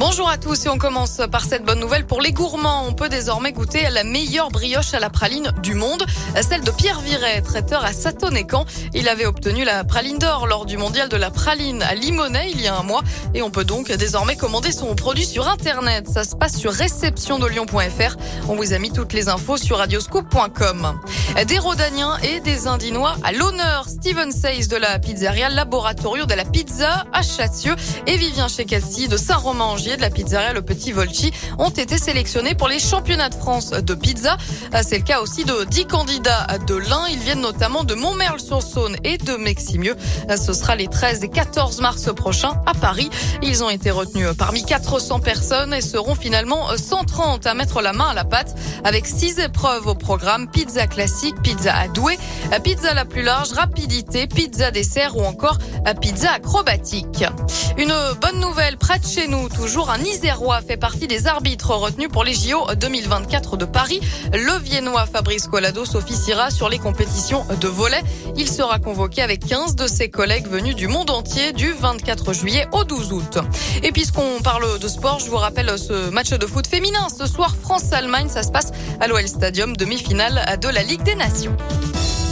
Bonjour à tous et on commence par cette bonne nouvelle pour les gourmands. On peut désormais goûter la meilleure brioche à la praline du monde, celle de Pierre Viret, traiteur à Satonécan. Il avait obtenu la praline d'or lors du mondial de la praline à Limonest il y a un mois et on peut donc désormais commander son produit sur internet. Ça se passe sur réception de Lyon.fr. On vous a mis toutes les infos sur radioscoop.com. Des Rodaniens et des Indinois à l'honneur. Steven Seyss de la pizzeria Laboratorio de la Pizza à Châtieux et Vivien Chekatsi de Saint-Romain-Angier de la pizzeria Le Petit Volci ont été sélectionnés pour les championnats de France de pizza. C'est le cas aussi de 10 candidats de l'Ain. Ils viennent notamment de Montmerle-sur-Saône et de Meximieux. Ce sera les 13 et 14 mars prochains à Paris. Ils ont été retenus parmi 400 personnes et seront finalement 130 à mettre la main à la pâte avec 6 épreuves au programme. Pizza classique, pizza à doué, pizza la plus large, rapidité, pizza dessert ou encore pizza acrobatique. Une bonne nouvelle près de chez nous, toujours un Isérois fait partie des arbitres retenus pour les JO 2024 de Paris. Le Viennois Fabrice Colado officiera sur les compétitions de volet. Il sera convoqué avec 15 de ses collègues venus du monde entier du 24 juillet au 12 août. Et puisqu'on parle de sport, je vous rappelle ce match de foot féminin. Ce soir, France-Allemagne, ça se passe à l'OL Stadium, demi-finale de la Ligue des Nations.